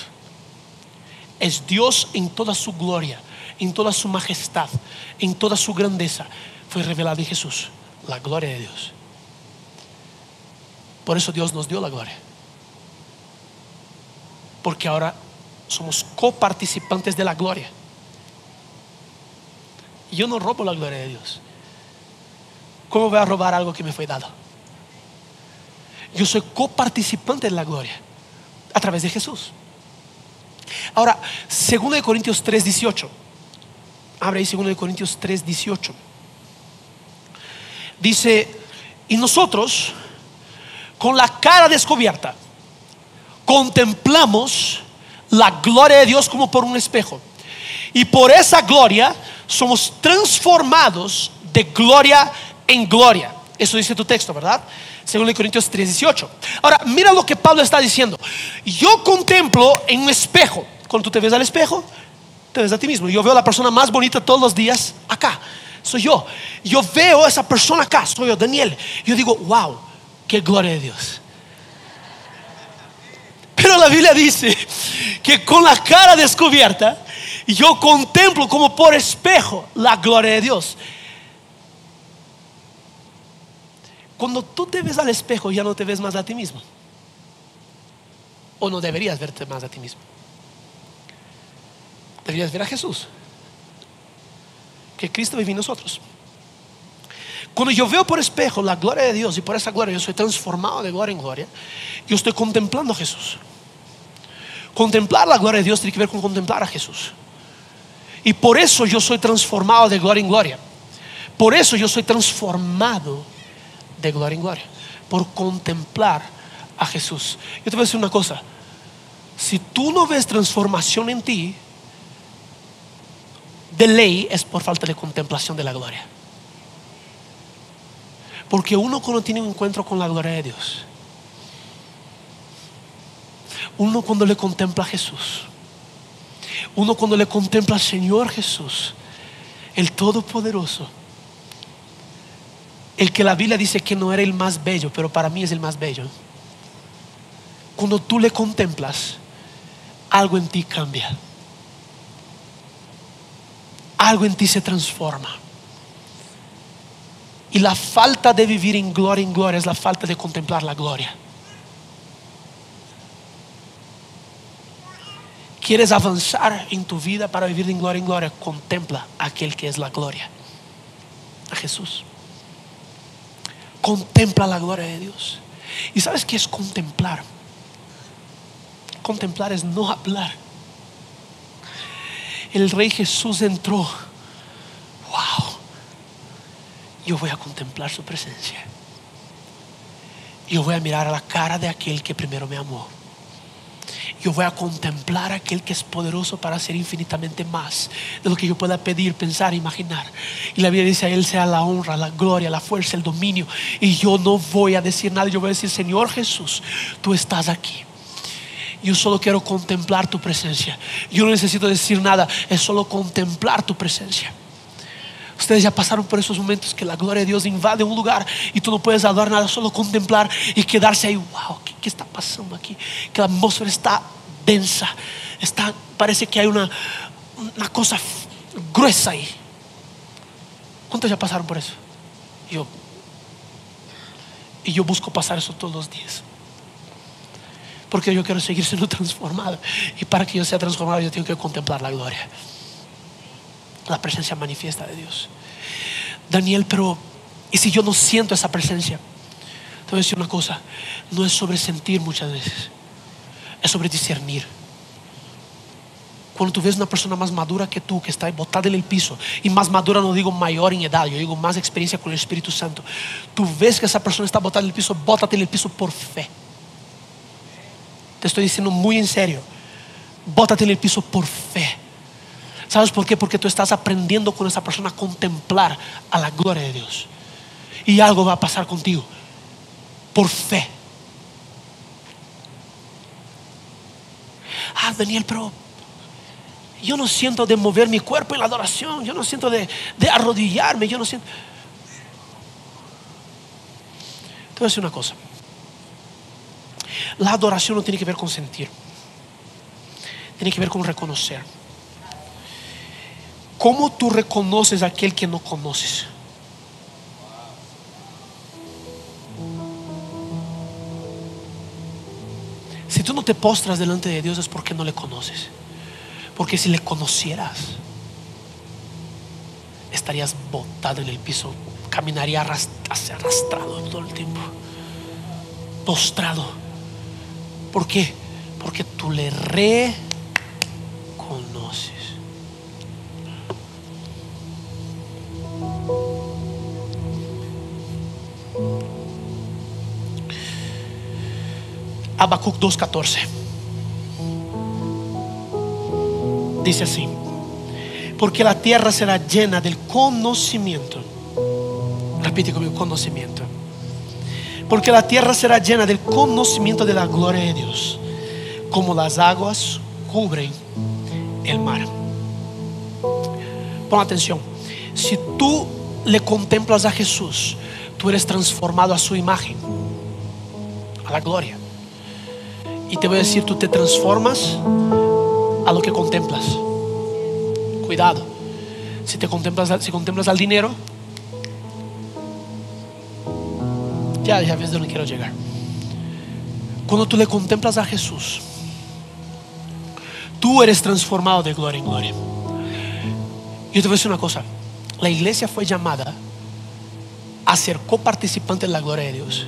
Es Dios en toda su gloria, en toda su majestad, en toda su grandeza. Fue revelado en Jesús, la gloria de Dios. Por eso Dios nos dio la gloria. Porque ahora somos coparticipantes de la gloria. Yo no robo la gloria de Dios. ¿Cómo voy a robar algo que me fue dado? Yo soy coparticipante de la gloria a través de Jesús. Ahora, 2 Corintios 3, 18. Abre ahí 2 Corintios 3, 18. Dice, y nosotros, con la cara descubierta, contemplamos la gloria de Dios como por un espejo. Y por esa gloria somos transformados de gloria en gloria. Eso dice tu texto, ¿verdad? Según Corintios 3, 18. Ahora, mira lo que Pablo está diciendo. Yo contemplo en un espejo. Cuando tú te ves al espejo, te ves a ti mismo. Yo veo la persona más bonita todos los días acá. Soy yo. Yo veo a esa persona acá. Soy yo, Daniel. Yo digo, wow, qué gloria de Dios. Pero la Biblia dice que con la cara descubierta, yo contemplo como por espejo la gloria de Dios. Cuando tú te ves al espejo, ya no te ves más a ti mismo. O no deberías verte más a ti mismo. Deberías ver a Jesús. Que Cristo vive en nosotros. Cuando yo veo por espejo la gloria de Dios y por esa gloria yo soy transformado de gloria en gloria, yo estoy contemplando a Jesús. Contemplar la gloria de Dios tiene que ver con contemplar a Jesús. Y por eso yo soy transformado de gloria en gloria. Por eso yo soy transformado de gloria en gloria, por contemplar a Jesús. Yo te voy a decir una cosa, si tú no ves transformación en ti, de ley es por falta de contemplación de la gloria. Porque uno cuando tiene un encuentro con la gloria de Dios, uno cuando le contempla a Jesús, uno cuando le contempla al Señor Jesús, el Todopoderoso, el que la Biblia dice que no era el más bello, pero para mí es el más bello. Cuando tú le contemplas, algo en ti cambia. Algo en ti se transforma. Y la falta de vivir en gloria en gloria es la falta de contemplar la gloria. ¿Quieres avanzar en tu vida para vivir en gloria en gloria? Contempla a aquel que es la gloria, a Jesús. Contempla la gloria de Dios. ¿Y sabes qué es contemplar? Contemplar es no hablar. El rey Jesús entró. Wow. Yo voy a contemplar su presencia. Yo voy a mirar a la cara de aquel que primero me amó yo voy a contemplar a aquel que es poderoso para hacer infinitamente más de lo que yo pueda pedir, pensar, imaginar. Y la Biblia dice, a Él sea la honra, la gloria, la fuerza, el dominio. Y yo no voy a decir nada, yo voy a decir, Señor Jesús, tú estás aquí. Yo solo quiero contemplar tu presencia. Yo no necesito decir nada, es solo contemplar tu presencia. Ustedes ya pasaron por esos momentos que la gloria de Dios invade un lugar y tú no puedes hablar nada, solo contemplar y quedarse ahí. Wow, ¿qué, está pasando aquí? Que la atmósfera está densa, está, parece que hay una, una cosa gruesa ahí. ¿Cuántos ya pasaron por eso? Yo, y yo busco pasar eso todos los días. Porque yo quiero seguir siendo [laughs] transformado. Y para que yo sea transformado, yo tengo que contemplar la gloria. La presencia manifiesta de Dios. Daniel, pero ¿y si yo no siento esa presencia? Te voy a decir una cosa, no es sobre sentir muchas veces, es sobre discernir. Cuando tú ves una persona más madura que tú, que está botada en el piso, y más madura no digo mayor en edad, yo digo más experiencia con el Espíritu Santo, tú ves que esa persona está botada en el piso, bótate en el piso por fe. Te estoy diciendo muy en serio, bótate en el piso por fe. ¿Sabes por qué? Porque tú estás aprendiendo con esa persona a contemplar a la gloria de Dios. Y algo va a pasar contigo por fe. Ah, Daniel, pero yo no siento de mover mi cuerpo en la adoración, yo no siento de, de arrodillarme, yo no siento... Te voy a decir una cosa. La adoración no tiene que ver con sentir, tiene que ver con reconocer. ¿Cómo tú reconoces a aquel que no conoces? Si tú no te postras delante de Dios es porque no le conoces. Porque si le conocieras, estarías botado en el piso, caminaría arrastrado todo el tiempo, postrado. ¿Por qué? Porque tú le reconoces. Habacuc 2.14. Dice así, porque la tierra será llena del conocimiento. Repite conmigo, conocimiento. Porque la tierra será llena del conocimiento de la gloria de Dios, como las aguas cubren el mar. Pon atención, si tú le contemplas a Jesús, tú eres transformado a su imagen, a la gloria. Y te voy a decir, tú te transformas a lo que contemplas. Cuidado. Si te contemplas, si contemplas al dinero, ya, ya ves de dónde quiero llegar. Cuando tú le contemplas a Jesús, tú eres transformado de gloria en gloria. Yo te voy a decir una cosa. La iglesia fue llamada a ser coparticipante de la gloria de Dios.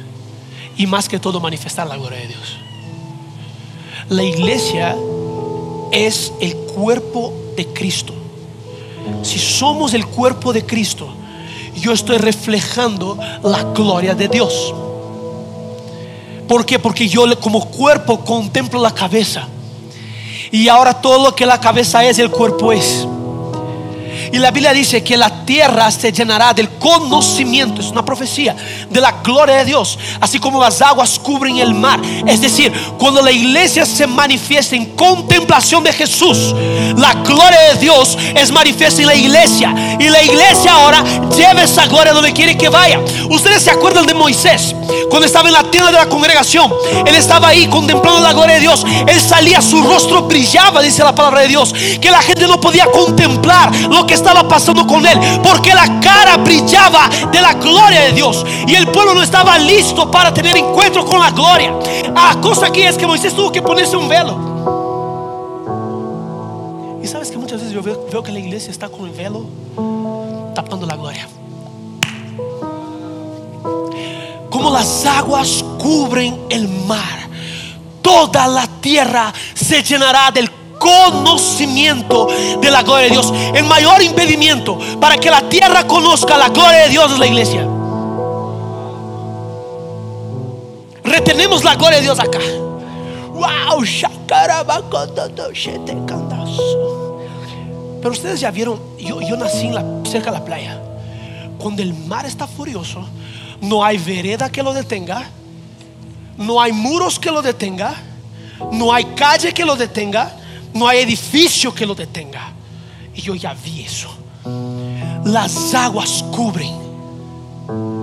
Y más que todo manifestar la gloria de Dios. La iglesia es el cuerpo de Cristo. Si somos el cuerpo de Cristo, yo estoy reflejando la gloria de Dios. ¿Por qué? Porque yo como cuerpo contemplo la cabeza. Y ahora todo lo que la cabeza es, el cuerpo es. Y la Biblia dice que la tierra se llenará del conocimiento, es una profecía, de la gloria de Dios, así como las aguas cubren el mar. Es decir, cuando la iglesia se manifiesta en contemplación de Jesús, la gloria de Dios es manifiesta en la iglesia. Y la iglesia ahora lleva esa gloria donde quiere que vaya. Ustedes se acuerdan de Moisés, cuando estaba en la tienda de la congregación, él estaba ahí contemplando la gloria de Dios. Él salía, su rostro brillaba, dice la palabra de Dios, que la gente no podía contemplar lo que estaba pasando con él, porque la cara brillaba de la gloria de Dios y el pueblo no estaba listo para tener encuentro con la gloria. La cosa aquí es que Moisés tuvo que ponerse un velo. Y sabes que muchas veces yo veo, veo que la iglesia está con el velo tapando la gloria. Como las aguas cubren el mar, toda la tierra se llenará del conocimiento de la gloria de Dios. El mayor impedimento para que la tierra conozca la gloria de Dios es la iglesia. Retenemos la gloria de Dios acá. Wow, pero ustedes ya vieron, yo, yo nací cerca de la playa. Cuando el mar está furioso, no hay vereda que lo detenga, no hay muros que lo detenga, no hay calle que lo detenga, no hay edificio que lo detenga. Y yo ya vi eso. Las aguas cubren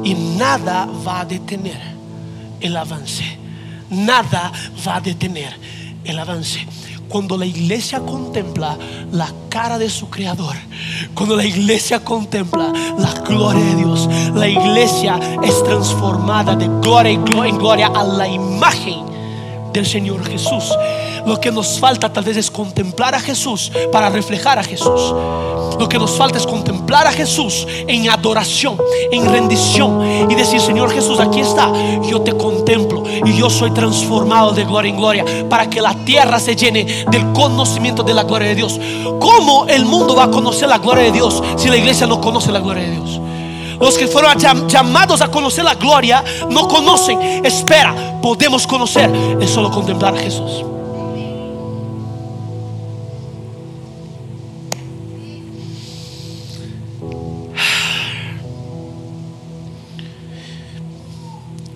y nada va a detener el avance. Nada va a detener el avance. Cuando la iglesia contempla la cara de su creador, cuando la iglesia contempla la gloria de Dios, la iglesia es transformada de gloria en gloria a la imagen del Señor Jesús. Lo que nos falta tal vez es contemplar a Jesús para reflejar a Jesús. Lo que nos falta es contemplar a Jesús en adoración, en rendición y decir, Señor Jesús, aquí está, yo te contemplo y yo soy transformado de gloria en gloria para que la tierra se llene del conocimiento de la gloria de Dios. ¿Cómo el mundo va a conocer la gloria de Dios si la iglesia no conoce la gloria de Dios? Los que fueron llamados a conocer la gloria no conocen. Espera, podemos conocer. Es solo contemplar a Jesús.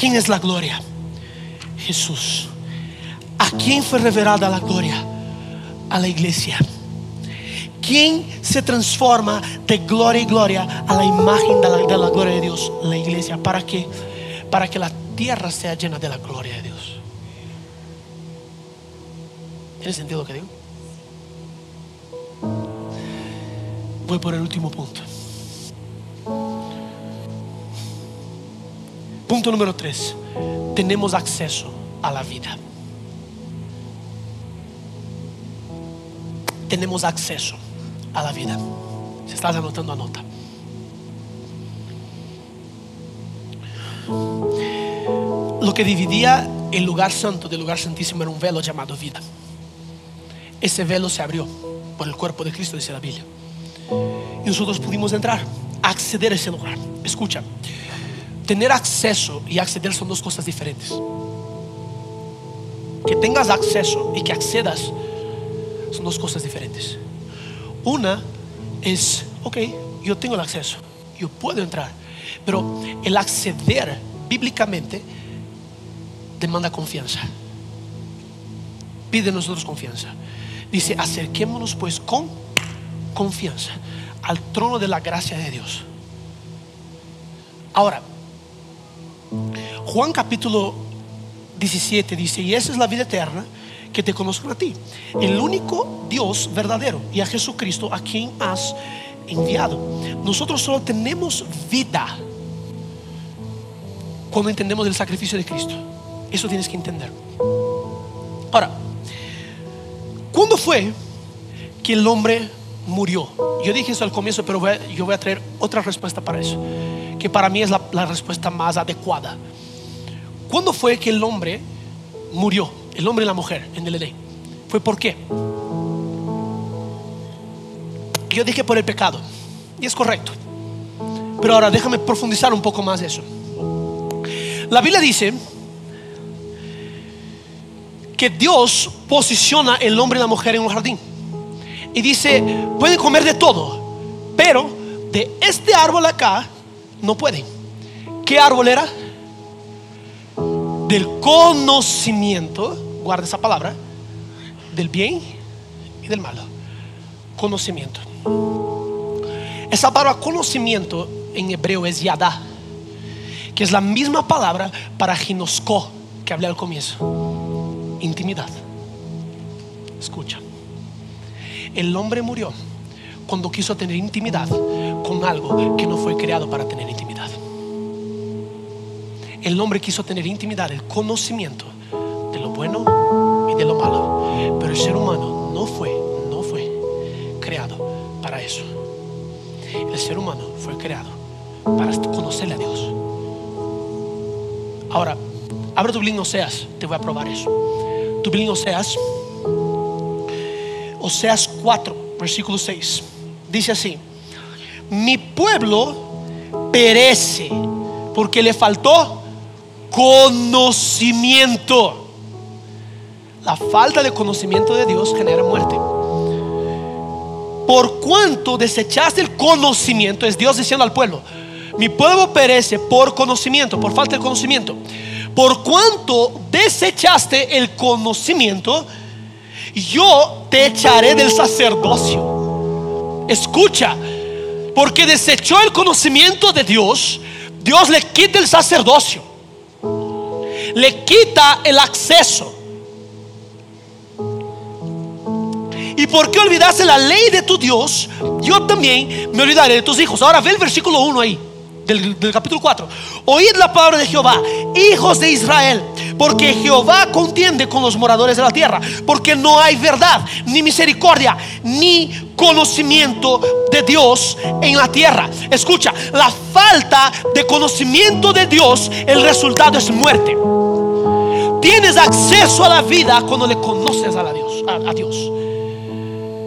¿Quién es la gloria? Jesús. ¿A quién fue revelada la gloria? A la iglesia. ¿Quién se transforma de gloria y gloria a la imagen de la, gloria de Dios? La iglesia. ¿Para qué? Para que la tierra sea llena de la gloria de Dios. ¿Tiene sentido lo que digo? Voy por el último punto. Punto número tres. Tenemos acceso a la vida. Tenemos acceso a la vida. Si estás anotando, anota. Lo que dividía el lugar santo del lugar santísimo era un velo llamado vida. Ese velo se abrió por el cuerpo de Cristo, dice la Biblia. Y nosotros pudimos entrar, acceder a ese lugar. Escucha, tener acceso y acceder son dos cosas diferentes. Que tengas acceso y que accedas son dos cosas diferentes. Una es, ok, yo tengo el acceso, yo puedo entrar, pero el acceder bíblicamente demanda confianza. Pide nosotros confianza. Dice, acerquémonos pues con confianza al trono de la gracia de Dios. Ahora, Juan capítulo 17 dice, y esa es la vida eterna, que te conozcan a ti, el único Dios verdadero, y a Jesucristo a quien has enviado. Nosotros solo tenemos vida cuando entendemos el sacrificio de Cristo. Eso tienes que entender. Ahora, ¿cuándo fue que el hombre murió? Yo dije eso al comienzo, pero yo voy a traer otra respuesta para eso, que para mí es la, respuesta más adecuada. ¿Cuándo fue que el hombre murió? El hombre y la mujer en el Edén. ¿Fue por qué? Yo dije por el pecado. Y es correcto. Pero ahora déjame profundizar un poco más eso. La Biblia dice que Dios posiciona el hombre y la mujer en un jardín. Y dice, pueden comer de todo, pero de este árbol acá no pueden. ¿Qué árbol era? Del conocimiento, guarda esa palabra, del bien y del mal. Conocimiento. Esa palabra conocimiento en hebreo es yada, que es la misma palabra para ginosco que hablé al comienzo. Intimidad. Escucha. El hombre murió cuando quiso tener intimidad con algo que no fue creado para tener intimidad. El hombre quiso tener intimidad, el conocimiento de lo bueno y de lo malo. Pero el ser humano no fue, no fue creado para eso. El ser humano fue creado para conocerle a Dios. Ahora, abre tu Biblia en Oseas, te voy a probar eso. Tu Biblia en Oseas, Oseas 4, versículo 6. Dice así: Mi pueblo perece porque le faltó conocimiento. La falta de conocimiento de Dios genera muerte. Por cuanto desechaste el conocimiento, es Dios diciendo al pueblo, mi pueblo perece por conocimiento, por falta de conocimiento. Por cuanto desechaste el conocimiento, yo te echaré del sacerdocio. Escucha, porque desechó el conocimiento de Dios, Dios le quita el sacerdocio, le quita el acceso. Y porque olvidaste la ley de tu Dios, yo también me olvidaré de tus hijos. Ahora ve el versículo 1 ahí. Del, capítulo 4. Oíd la palabra de Jehová, hijos de Israel, porque Jehová contiende con los moradores de la tierra, porque no hay verdad, ni misericordia, ni conocimiento de Dios en la tierra. Escucha, la falta de conocimiento de Dios, el resultado es muerte. Tienes acceso a la vida cuando le conoces a, Dios, a Dios.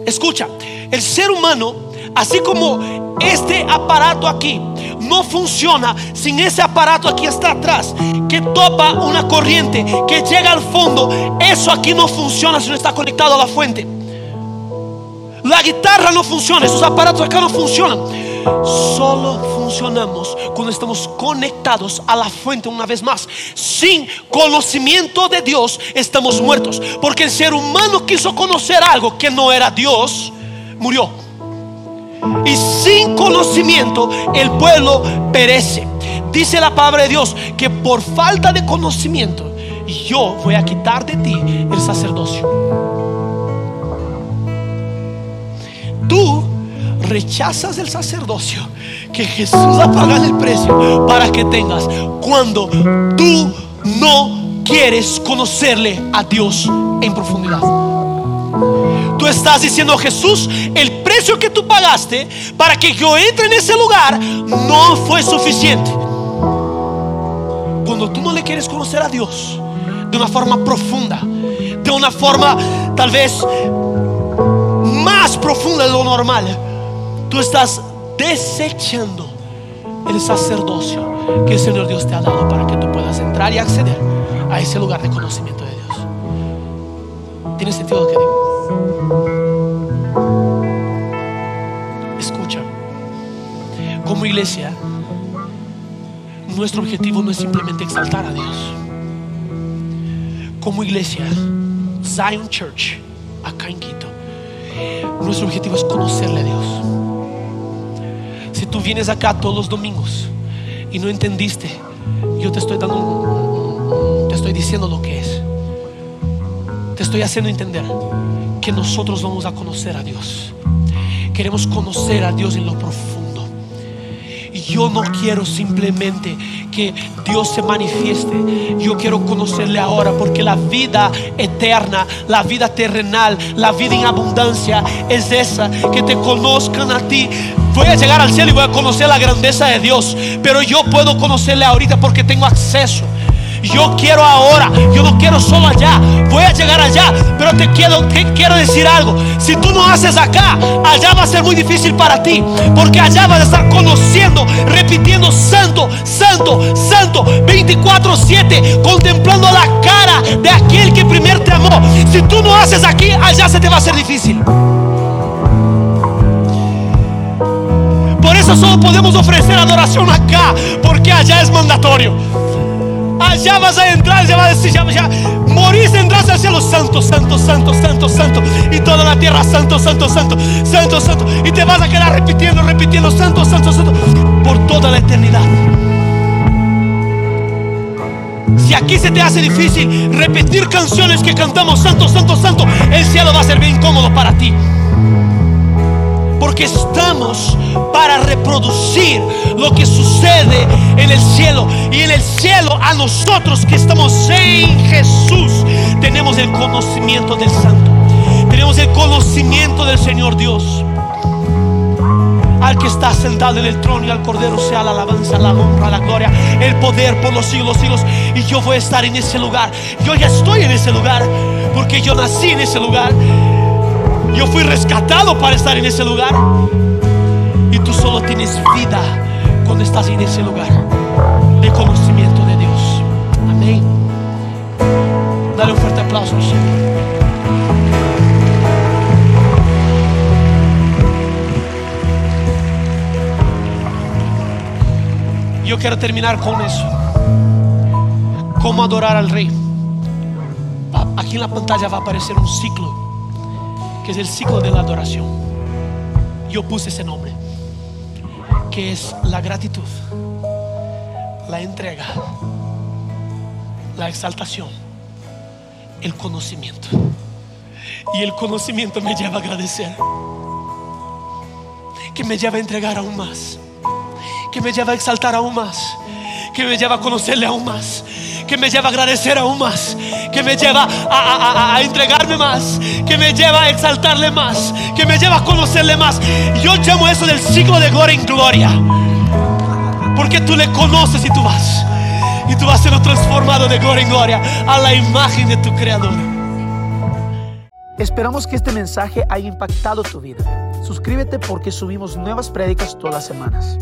Escucha, el ser humano, así como este aparato aquí, no funciona sin ese aparato aquí está atrás, que topa una corriente, que llega al fondo. Eso aquí no funciona si no está conectado a la fuente. La guitarra no funciona, esos aparatos acá no funcionan. Solo funcionamos cuando estamos conectados a la fuente una vez más. Sin conocimiento de Dios estamos muertos. Porque el ser humano quiso conocer algo que no era Dios, murió. Y sin conocimiento el pueblo perece. Dice la palabra de Dios que por falta de conocimiento yo voy a quitar de ti el sacerdocio. Tú rechazas el sacerdocio que Jesús ha pagado el precio para que tengas cuando tú no quieres conocerle a Dios en profundidad. Tú estás diciendo Jesús, el precio que tú pagaste para que yo entre en ese lugar no fue suficiente. Cuando tú no le quieres conocer a Dios de una forma profunda, de una forma tal vez más profunda de lo normal, tú estás desechando el sacerdocio que el Señor Dios te ha dado para que tú puedas entrar y acceder a ese lugar de conocimiento de Dios. ¿Tiene sentido lo que digo? Escucha, como iglesia, nuestro objetivo no es simplemente exaltar a Dios. Como iglesia, Zion Church, acá en Quito, nuestro objetivo es conocerle a Dios. Si tú vienes acá todos los domingos y no entendiste, yo te estoy dando, te estoy diciendo lo que es. Te estoy haciendo entender que nosotros vamos a conocer a Dios. Queremos conocer a Dios en lo profundo. Yo no quiero simplemente que Dios se manifieste. Yo quiero conocerle ahora porque la vida eterna, la vida terrenal, la vida en abundancia es esa, que te conozcan a ti. Voy a llegar al cielo y voy a conocer la grandeza de Dios, pero yo puedo conocerle ahorita porque tengo acceso. Yo quiero ahora, yo no quiero solo allá, voy a llegar allá, pero te quiero, quiero decir algo. Si tú no haces acá, allá va a ser muy difícil para ti, porque allá vas a estar conociendo, repitiendo santo, santo, santo, 24/7, contemplando la cara de aquel que primero te amó. Si tú no haces aquí, allá se te va a hacer difícil. Por eso solo podemos ofrecer adoración acá, porque allá es mandatorio. Allá vas a entrar, ya va a decir, ya, ya morís, entras al cielo, santo, santo, santo, santo, santo, y toda la tierra, santo, santo, santo, santo, santo, y te vas a quedar repitiendo, repitiendo, santo, santo, santo, por toda la eternidad. Si aquí se te hace difícil repetir canciones que cantamos, santo, santo, santo, el cielo va a ser bien incómodo para ti. Porque estamos para reproducir lo que sucede en el cielo. Y en el cielo a nosotros que estamos en Jesús tenemos el conocimiento del Santo. Tenemos el conocimiento del Señor Dios. Al que está sentado en el trono y al Cordero sea la alabanza, la honra, la gloria, el poder por los siglos, siglos. Y yo voy a estar en ese lugar. Yo ya estoy en ese lugar porque yo nací en ese lugar. Yo fui rescatado para estar en ese lugar. Y tú solo tienes vida cuando estás en ese lugar de conocimiento de Dios. Amén. Dale un fuerte aplauso al Señor. Yo quiero terminar con eso. ¿Cómo adorar al Rey? Aquí en la pantalla va a aparecer un ciclo que es el ciclo de la adoración. Yo puse ese nombre, que es la gratitud, la entrega, la exaltación, el conocimiento. Y el conocimiento me lleva a agradecer, que me lleva a entregar aún más, que me lleva a exaltar aún más, que me lleva a conocerle aún más, que me lleva a agradecer aún más, que me lleva a, a- a- a entregarme más, que me lleva a exaltarle más, que me lleva a conocerle más. Yo llamo eso del ciclo de gloria en gloria, porque tú le conoces y tú vas, y tú vas siendo transformado de gloria en gloria a la imagen de tu creador. Esperamos que este mensaje haya impactado tu vida. Suscríbete porque subimos nuevas prédicas todas las semanas.